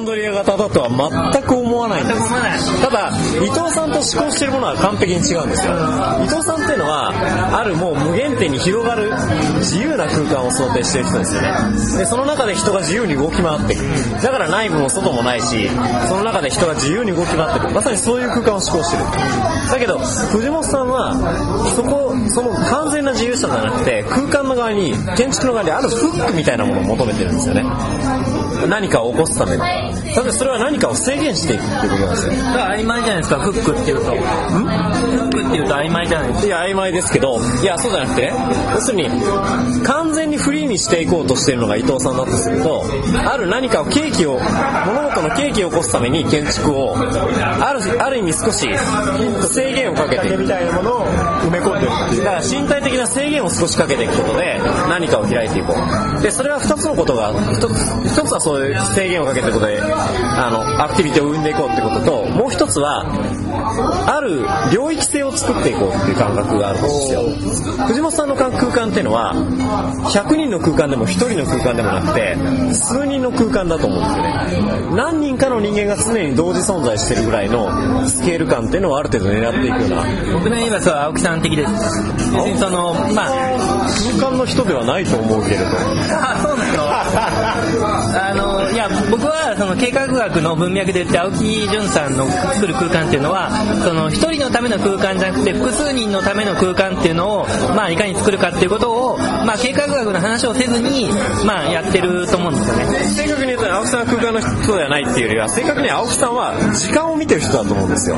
ンドリア型だとは全く思わないんです。ただ伊藤さんと思考しているものは完璧に違うんですよ。伊藤さんっていうのはあるもう無限点に広がる自由な空間を想定している人ですよね。でその中で人が自由に動き回っていく。だから内部も外もないしその中で人が自由に動き回っていく。まさにそういう空間を思考してる。だけど藤本さんはそこその完全な自由さじゃなくて空間の側に建築の側にあるフックみたいなものを求めてるんですよね何かを起こすために。ただそれは何かを制限していくっていうことなんですよ。だから曖昧じゃないですか。フックっていうと。フックっていうと曖昧じゃないですか。いや曖昧ですけど。いやそうじゃなくてね要するに完全にフリーにしていこうとしているのが伊藤さんだとするとある何かを契機を物事の契機を起こすために建築をあるある意味少し制限をかけていく。みたいなものを埋め込んでるだから身体的な制限を少しかけていくことで何かを開いていこう。でそれは2つのことが1つ一つはそういう制限をかけてことであのアクティビティを生んでいこうってことともう1つはある領域性を作っていこうっていう感覚があるんですよ。藤本さんの空間っていうのは100人の空間でも1人の空間でもなくて数人の空間だと思うんですよね。何人かの人間が常に同時存在してるぐらいのスケール感っていうのをある程度狙っていくような。僕の言えばそう青木さん的です別にそのまあ空間の人ではないと思うけれど。あそうなの。あのいや僕はその計画学の文脈で言って青木淳さんの作る空間っていうのはその一人のための空間じゃなくて複数人のための空間っていうのをまあいかに作るかっていうことをまあ計画学の話をせずにまあやってると思うんですよね。正確に言うと青木さんは空間の人ではないっていうよりは正確に青木さんは時間を見てる人だと思うんですよ。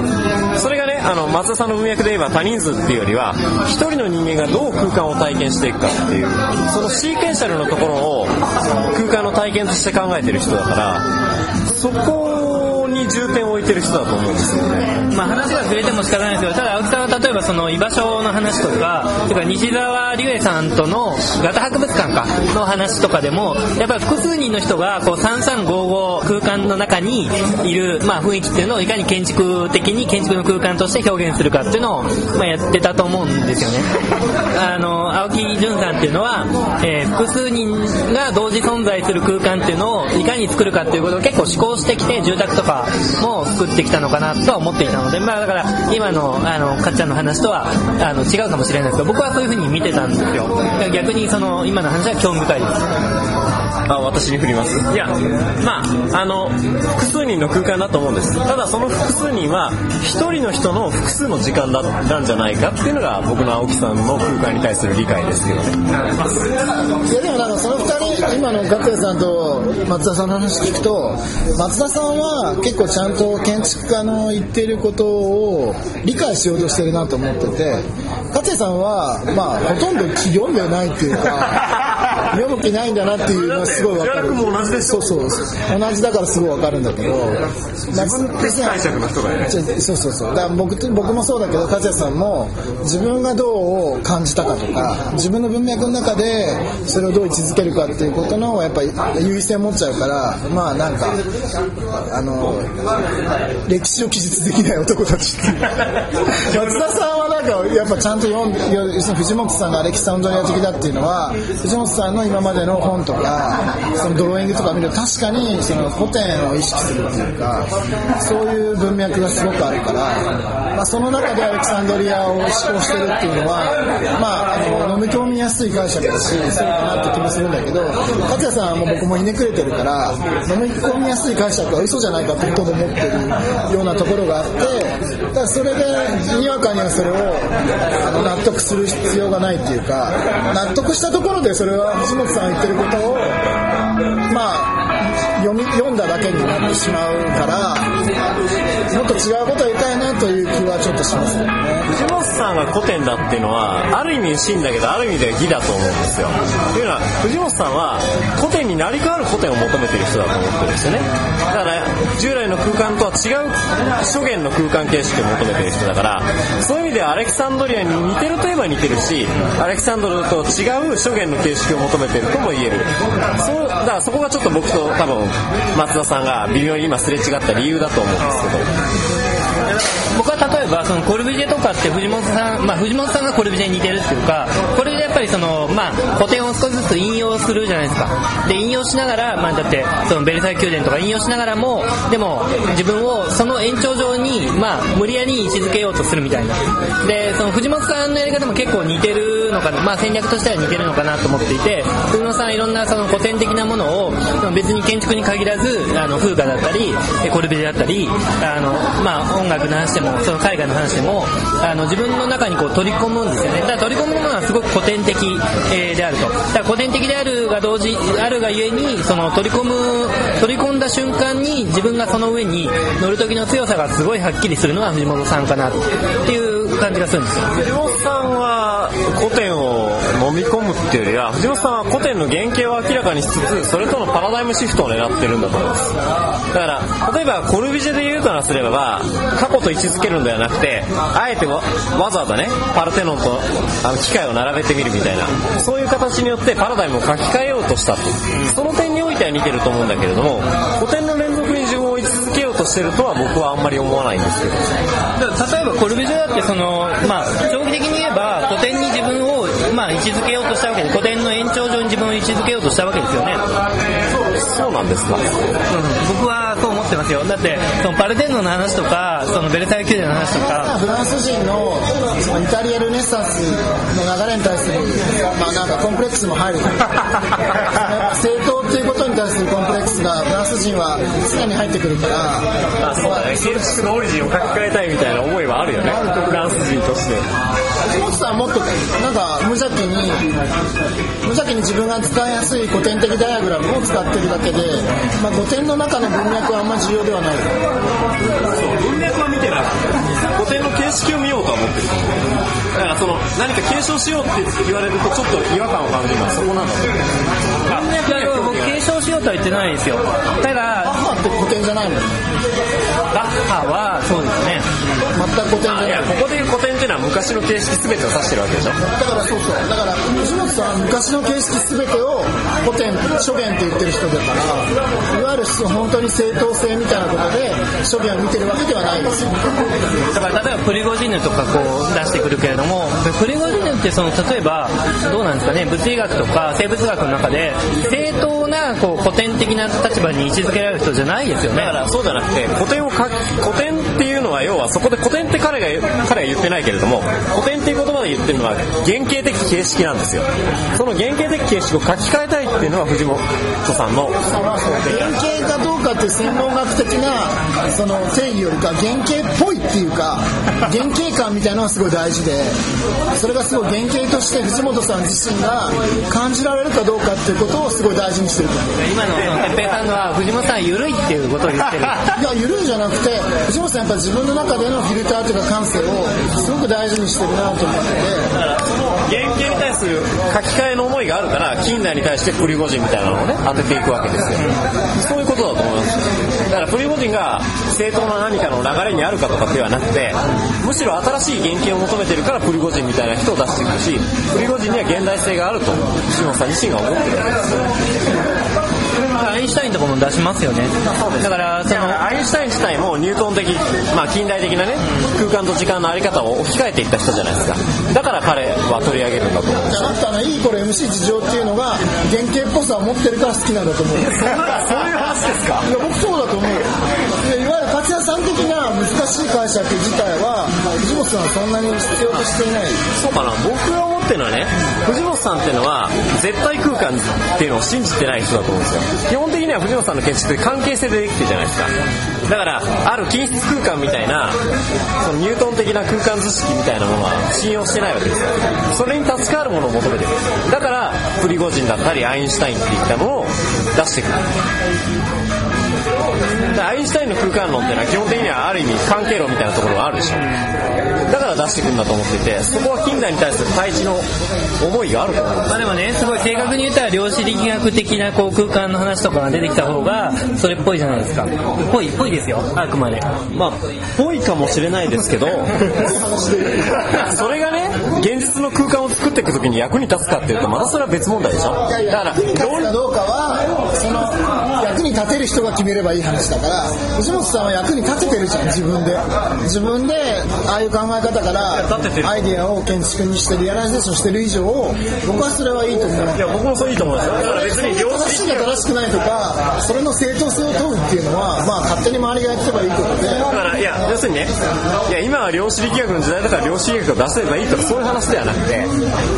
それがねあの松田さんの文脈で言えば多人数っていうよりは一人の人間がどう空間を体験していくかっていうそのシーケンシャルのところを空間の体験として考えてる人だからそこに重点を置いてる人だと思うんですよねまあ話がずれても仕方ないですけど、ただ青木さんは例えばその居場所の話とか、てか西澤龍恵さんとのガタ博物館かの話とかでも、やっぱり複数人の人がこう3355空間の中にいる、まあ、雰囲気っていうのをいかに建築的に建築の空間として表現するかっていうのを、まあ、やってたと思うんですよね。あの、青木淳さんっていうのは、えー複数人が同時存在する空間っていうのをいかに作るかっていうことを結構思考してきて、住宅とかも作ってきたのかなとは思っていたので、まあだから今のあのかっちゃんの話とはあの違うかもしれないですけど、僕はそういう風に見てたんですよ。逆にその今の話は興味深いです。あ私に振ります？いやまああの複数人の空間だと思うんです。ただその複数人は一人の人の複数の時間だったんじゃないかっていうのが僕の青木さんの空間に対する理解ですけどね。いやでもなんかその二人今の学也さんと松田さんの話聞くと松田さんは結構ちゃんと建築家の言ってることを理解しようとしてるなと思ってて勝也さんはまあほとんど読んでないっていうか読む気ないんだなっていうのはすごいわかる。も同じそうそう。同じだからすごいわかるんだけど。自分的解釈の人がねそうそうそう。だから僕と僕もそうだけど勝也さんも自分がどう感じたかとか自分の文脈の中でそれをどう位置づけるかっていうことのやっぱり優位性持っちゃうからまあなんかあの歴史を記述できない男たちっていう。松田さんはやっぱちゃんと読んで要するに藤本さんが歴史サンドリア的だっていうのは藤本さんの今までの本とかそのドローイングとか見ると確かにその古典を意識するっていうかそういう文脈がすごくあるから、まあ、その中でアレキサンドリアを思考してるっていうのは、まあ、あの飲み込みやすい解釈だしそうかなって気もするんだけど勝也さんはも僕もひねくれてるから飲み込みやすい解釈は嘘じゃないかってことで思ってるようなところがあってだからそれでにわかにはそれをあの納得する必要がないっていうか納得したところでそれは藤本さんが言ってることをまあ読み読んだだけになってしまうからもっと違うことを言いたいなという気はちょっとしますね。藤本さんが古典だっていうのはある意味真だけどある意味では義だと思うんですよ。というのは藤本さんは古典に成り代わる古典を求めてる人だと思ってるんですよね。だから従来の空間とは違う初元の空間形式を求めてる人だからそういう意味ではアレキサンドリアに似てるといえば似てるしアレキサンドルと違う初元の形式を求めてるとも言える。そうだからそこがちょっと僕と多分松田さんが微妙に今すれ違った理由だと思うんですけど。僕は例えばそのコルビジェとかって藤本さん、まあ、藤本さんがコルビジェに似てるっていうかコルビジェっぱりその、まあ、古典を少しずつ引用するじゃないですか。で引用しながら、まあ、だってそのベルサイユ宮殿とか引用しながらもでも自分をその延長上に、まあ、無理やり位置づけようとするみたいな。でその藤本さんのやり方も結構似てるのかな、まあ、戦略としては似てるのかなと思っていて藤本さんいろんなその古典的なものを別に建築に限らずあの風化だったりコルビジだったりあの、まあ、音楽の話でもその絵画の話でもあの自分の中にこう取り込むんですよね。だから取り込むものはすごく古典的、えーであると。だ古典的であるが同時あるがゆえにその取り込む取り込んだ瞬間に自分がその上に乗る時の強さがすごいはっきりするのが藤本さんかなっていう感じがするんですよ。飲み込むっていうよりは藤本さんは古典の原型を明らかにしつつそれとのパラダイムシフトを狙ってるんだと思います。だから例えばコルビジェで言うとなすれば過去と位置づけるんではなくてあえてわざわざねパルテノンとあの機械を並べてみるみたいなそういう形によってパラダイムを書き換えようとしたと。その点においては似てると思うんだけれども古典の連続に自分を位置づけようとしてるとは僕はあんまり思わないんですけど。例えばコルビジェだってその、まあ、長期的に言えば古典、まあ、位置づけようとしたわけで古典の延長上に自分を位置づけようとしたわけですよね、そうなんですか。うん、僕はそう思ってますよ。だってそのパルテノンの話とかそのベルサイユ宮殿の話とか。フランス人のそのイタリアルネッサンスの流れに対する、まあ、なんかコンプレックスも入る。正当っていうことに対するコンプレックスがフランス人は常に入ってくるから。あそうだね。建築のオリジンを書き換えたいみたいな思いはあるよね。フランス人として。藤本さんはもっとなんか無邪気に無邪気に自分が使いやすい古典的ダイアグラムを使ってるだけで、まあ、古典の中の文脈はあんま重要ではない。文脈は見てない。古典の形式を見ようとは思ってる。だからその何か継承しようって言われるとちょっと違和感を感じるのはそこなんだと思ういやいや僕継承しようとは言ってないですよ。ただ母って古典じゃないもんバッハはそうですね。全く古典じゃない。いやここでいう古典っていうのは昔の形式全てを指してるわけでしょ？だからそうそう。だから藤本さんは昔の形式全てを古典諸言って言ってる人だからいわゆる本当に正当性みたいなことで諸言を見てるわけではないですよ。だから例えばプリゴジンヌとかこう出してくるけれどもプリゴジンってその例えばどうなんですかね物理学とか生物学の中で正当なこう古典的な立場に位置づけられる人じゃないですよね。だからそうじゃなくて古典を書き古典っていうのは要はそこで古典って彼が彼が言ってないけれども古典っていう言葉で言ってるのは原型的形式なんですよ。その原型的形式を書き換えたいっていうのは藤本さんの原型かっていう専門学的なその定義よりか原型っぽいっていうか原型感みたいなのがすごい大事でそれがすごい原型として藤本さん自身が感じられるかどうかっていうことをすごい大事にしてると今の哲平さんのは藤本さん緩いっていうことを言ってる。いや緩いじゃなくて藤本さんやっぱ自分の中でのフィルターというか感性をすごく大事にしてるなと思って原型に対する書き換えの思いがあるから近代に対してプリゴジンみたいなのをね当てていくわけですよ。そういうことだと思いますだからプリゴジンが正当な何かの流れにあるかとかではなくてむしろ新しい原型を求めてるからプリゴジンみたいな人を出していくしプリゴジンには現代性があると藤本さん自身が思ってるわけです。よインシュタインとかも出しますよね。だからそのアインシュタイン自体もニュートン的、まあ、近代的なね空間と時間のあり方を置き換えていった人じゃないですか。だから彼は取り上げるんだと思う。あなたのいいこれ MC 事情っていうのが原型っぽさを持ってるから好きなんだと思う。そういう話ですか？いや僕そうだと思うよいやいわゆる勝谷さん的な難しい解釈自体は藤本さんはそんなに必要としていない。そうかな。僕が思ってるのはね藤本さんっていうのは絶対空間っていうのを信じてない人だと思うんですよ。基本的には藤本さんの建築って関係性でできてるじゃないですか。だからある均質空間みたいなそのニュートン的な空間図式みたいなものは信用してないわけですよ。それに助かるものを求めてる。だからプリゴジンだったりアインシュタインっていったものを出してくる。アインシュタインの空間論っていうのは基本的にはある意味関係論みたいなところがあるでしょ。だから出してくんだと思っていてそこは近代に対する対峙の思いがあると思うんですまあでもね、すごい正確に言ったら量子力学的なこう空間の話とかが出てきた方が、それっぽいじゃないですか。ぽい、ぽいですよ、あくまで。まあぽいかもしれないですけど それがね現実の空間を作っていく時に役に立つかっていうとまたそれは別問題でしょだから役に立つかどうかはその役に立てる人が決めればいい話だから藤本さんは役に立ててるじゃん自分で自分でああいう考え方からアイディアを建築にしてリアライゼーションしてる以上僕はそれはいいと思う。いや僕もそういいと思います。よだから別に量子正しいか正しくないとかそれの正当性を問うっていうのはまあ勝手に周りがやってればいいことで。だからいや要するにねいや今は量子力学の時代だから量子力学を出せばいいとかそういう話ではなくて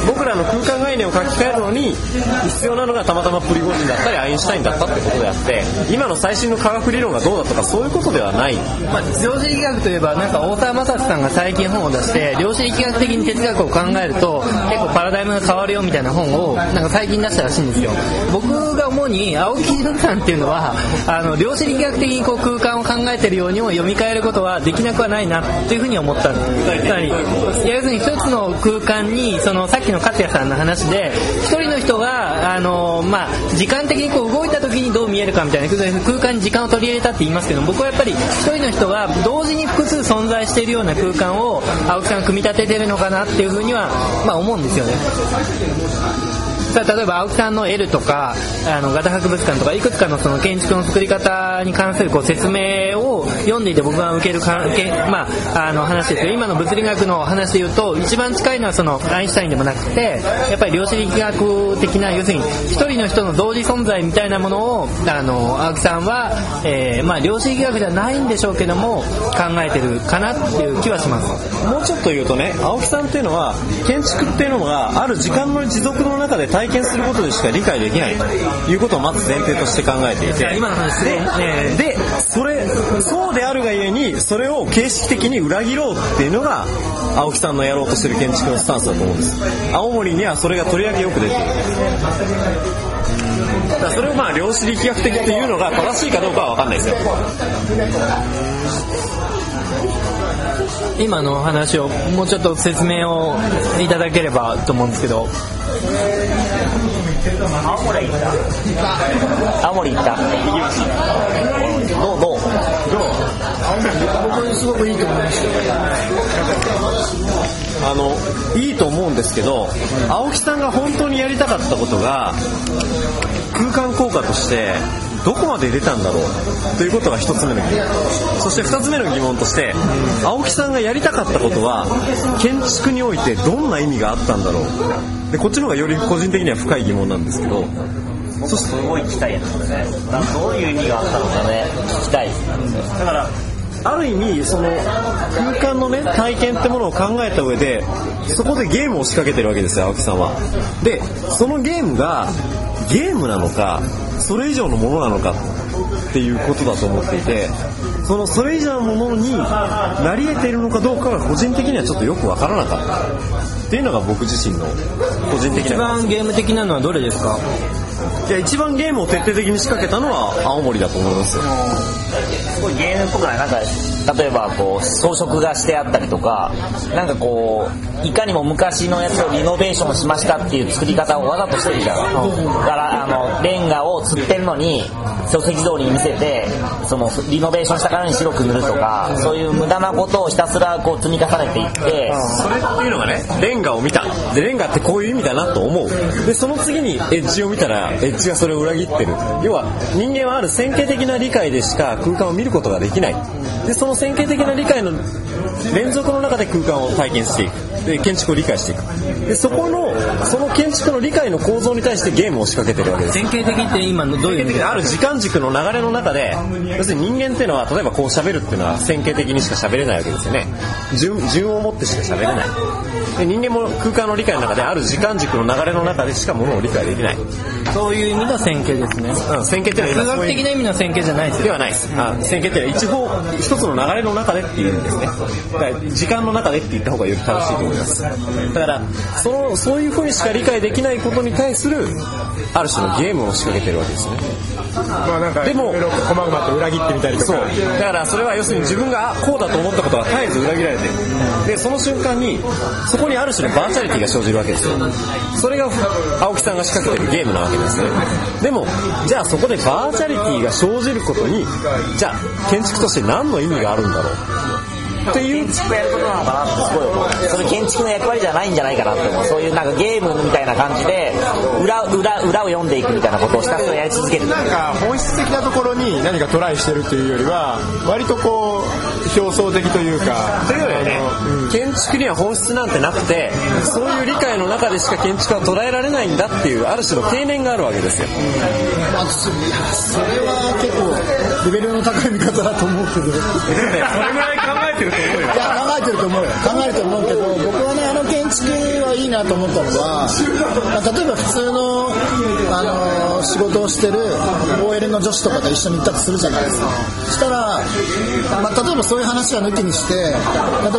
僕らの空間概念を書き換えるのに必要なのがたまたまプリゴジンだったりアインシュタインだったってことであって今の最新の科学理論がどうだとかそういうことではない。まあ、量子力学といえば、なんか大沢正史さんが最近本を出して、量子力学的に哲学を考えると、結構パラダイムが変わるよみたいな本を、なんか最近出したらしいんですよ。僕が主に、青木淳さんっていうのは、あの、量子力学的にこう空間を考えてるようにも読み替えることはできなくはないなというふうに思ったんです。要するに一つの空間に、その、さっきの勝也さんの話で、一人の人が、あの、まあ、時間的にこう動いた時にどう見えるかみたいな空間に時間を取り入れたって言いますけど僕はやっぱり一人の人が同時に複数存在しているような空間を青木さん組み立ててるのかなっていうふうには、まあ、思うんですよね。さあ例えば青木さんの L とかあのガタ博物館とかいくつかのその建築の作り方に関するこう説明を読んでいて僕が受けるかけ、まあ、あの話ですよ。今の物理学の話で言うと一番近いのはそのアインシュタインでもなくてやっぱり量子力学的な要するに一人の人の同時存在みたいなものをあの青木さんは、えーまあ、量子力学じゃないんでしょうけども考えてるかなっていう気はします。もうちょっと言うとね青木さんっていうのは建築っていうのがある時間の持続の中で体験することでしか理解できないということをまず前提として考えていて。今の話すごいね。でそれそうであるがゆえにそれを形式的に裏切ろうっていうのが青木さんのやろうとしてる建築のスタンスだと思うんです。青森にはそれがとりわけよく出てる。だからそれをまあ量子力学的っていうのが正しいかどうかは分かんないですよ。今の話をもうちょっと説明をいただければと思うんですけど青森行った青森行ったどうどう僕すごくいいと思いましたあのいいと思うんですけど青木さんが本当にやりたかったことが空間効果としてどこまで出たんだろうということが一つ目の疑問そして二つ目の疑問として青木さんがやりたかったことは建築においてどんな意味があったんだろう。でこっちの方がより個人的には深い疑問なんですけど。そすごい聞きたいやつだね。どういう意味があったのかね。聞きたい。だからある意味その空間のね体験ってものを考えた上でそこでゲームを仕掛けてるわけですよ青木さんは。でそのゲームがゲームなのかそれ以上のものなのかっていうことだと思っていてそのそれ以上のものになり得ているのかどうかが個人的にはちょっとよくわからなかていうのが僕自身の個人的一な番ゲーム的なのはどれですか？いや一番ゲームを徹底的に仕掛けたのは青森だと思いますよ。すごいゲームっぽくないなんか例えばこう装飾がしてあったりとかなんかこういかにも昔のやつをリノベーションしましたっていう作り方をわざとしてるじゃん。だからあのレンガを釣ってるのに書籍通りに見せてそのリノベーションしたからに白く塗るとかそういう無駄なことをひたすらこう積み重ねていってそれっていうのがねレンガを見た。でレンガってこういう意味だなと思う。でその次にエッジを見たらエッジがそれを裏切ってる。要は人間はある線形的な理解でしか空間を見ることができない。でその線形的な理解の連続の中で空間を体験していくで建築を理解していく。でそこのその建築の理解の構造に対してゲームを仕掛けてるわけです。典型的って今のどういう意味ある時間軸の流れの中で要するに人間っていうのは例えばこう喋るっていうのは線形的にしか喋れないわけですよね。順順を持ってしか喋れない。で人間も空間の理解の中である時間軸の流れの中でしかものを理解できない、そういう意味の線形ですね。うん、線形っていうのは数学的な意味の線形じゃないですよ。ではないです。あ線形っていうのは一方、一つの流れの中でっていう意味ですね。だから時間の中でって言った方がより正しいと思いいます。だからそのそういう風にしか理解できないことに対するある種のゲームを仕掛けてるわけですね。まあなんかでも細々と裏切ってみたりとか。そう。だからそれは要するに自分があこうだと思ったことは絶えず裏切られてる。でその瞬間にそこにある種のバーチャリティが生じるわけですよ。それが青木さんが仕掛けてるゲームなわけですね。でもじゃあそこでバーチャリティが生じることにじゃあ建築として何の意味があるんだろうっていう建築やることなのかなってすごい思うそれ建築の役割じゃないんじゃないかなって思う。そういうなんかゲームみたいな感じで裏裏裏を読んでいくみたいなことをひたすらやり続ける。なんか本質的なところに何かトライしてるっていうよりは割とこう表層的というか。というよりね。うん建築には本質なんてなくてそういう理解の中でしか建築は捉えられないんだっていうある種の経念があるわけですよ。まあ、そいやそれは結構レベルの高い見方だと思うけど。それぐらい考えてると思うよ。いや考えてると思うよ考えると思うけど僕はねあのはいいなと思ったのは、まあ例えば普通の、あの仕事をしてる OL の女子とかと一緒に行ったとするじゃないですか。そしたら、まあ、例えばそういう話は抜きにして例え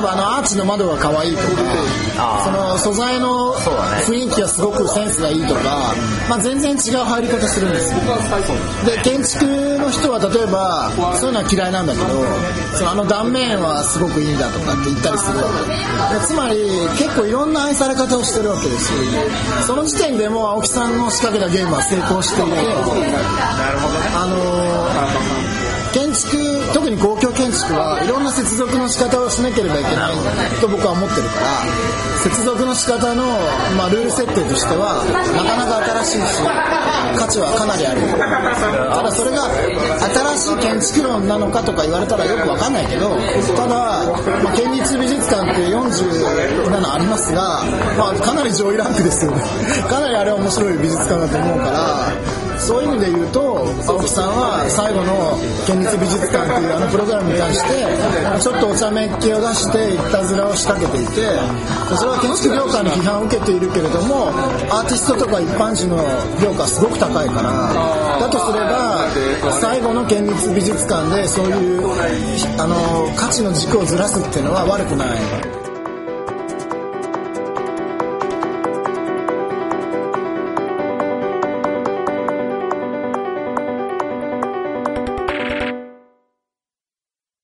ばあのアーチの窓が可愛いとかその素材の雰囲気がすごくセンスがいいとか、まあ、全然違う入り方するんですよ。で建築の人は例えばそういうのは嫌いなんだけどそのあの断面はすごくいいんだとかって言ったりするわけ。でつまり結構いろんな愛され方をしてるわけですよ。その時点でもう青木さんの仕掛けたゲームは成功していてあの建築特に公共建築はいろんな接続の仕方をしなければいけないと僕は思ってるから接続の仕方の、まあ、ルール設定としてはなかなか新しいし価値はかなりある。ただそれが新しい建築論なのかとか言われたらよくわかんないけどただ、まあ、県立美術館って47ありますが、まあ、かなり上位ランクですよね。かなりあれは面白い美術館だと思うからそういう意味で言うと青木さんは最後の県立美術館っていうあのプログラムに対してちょっとお茶目っ気を出していたずらを仕掛けていてそれは建築業界の批判を受けているけれどもアーティストとか一般人の評価すごく高いからだとすれば最後の県立美術館でそういうあの価値の軸をずらすっていうのは悪くない。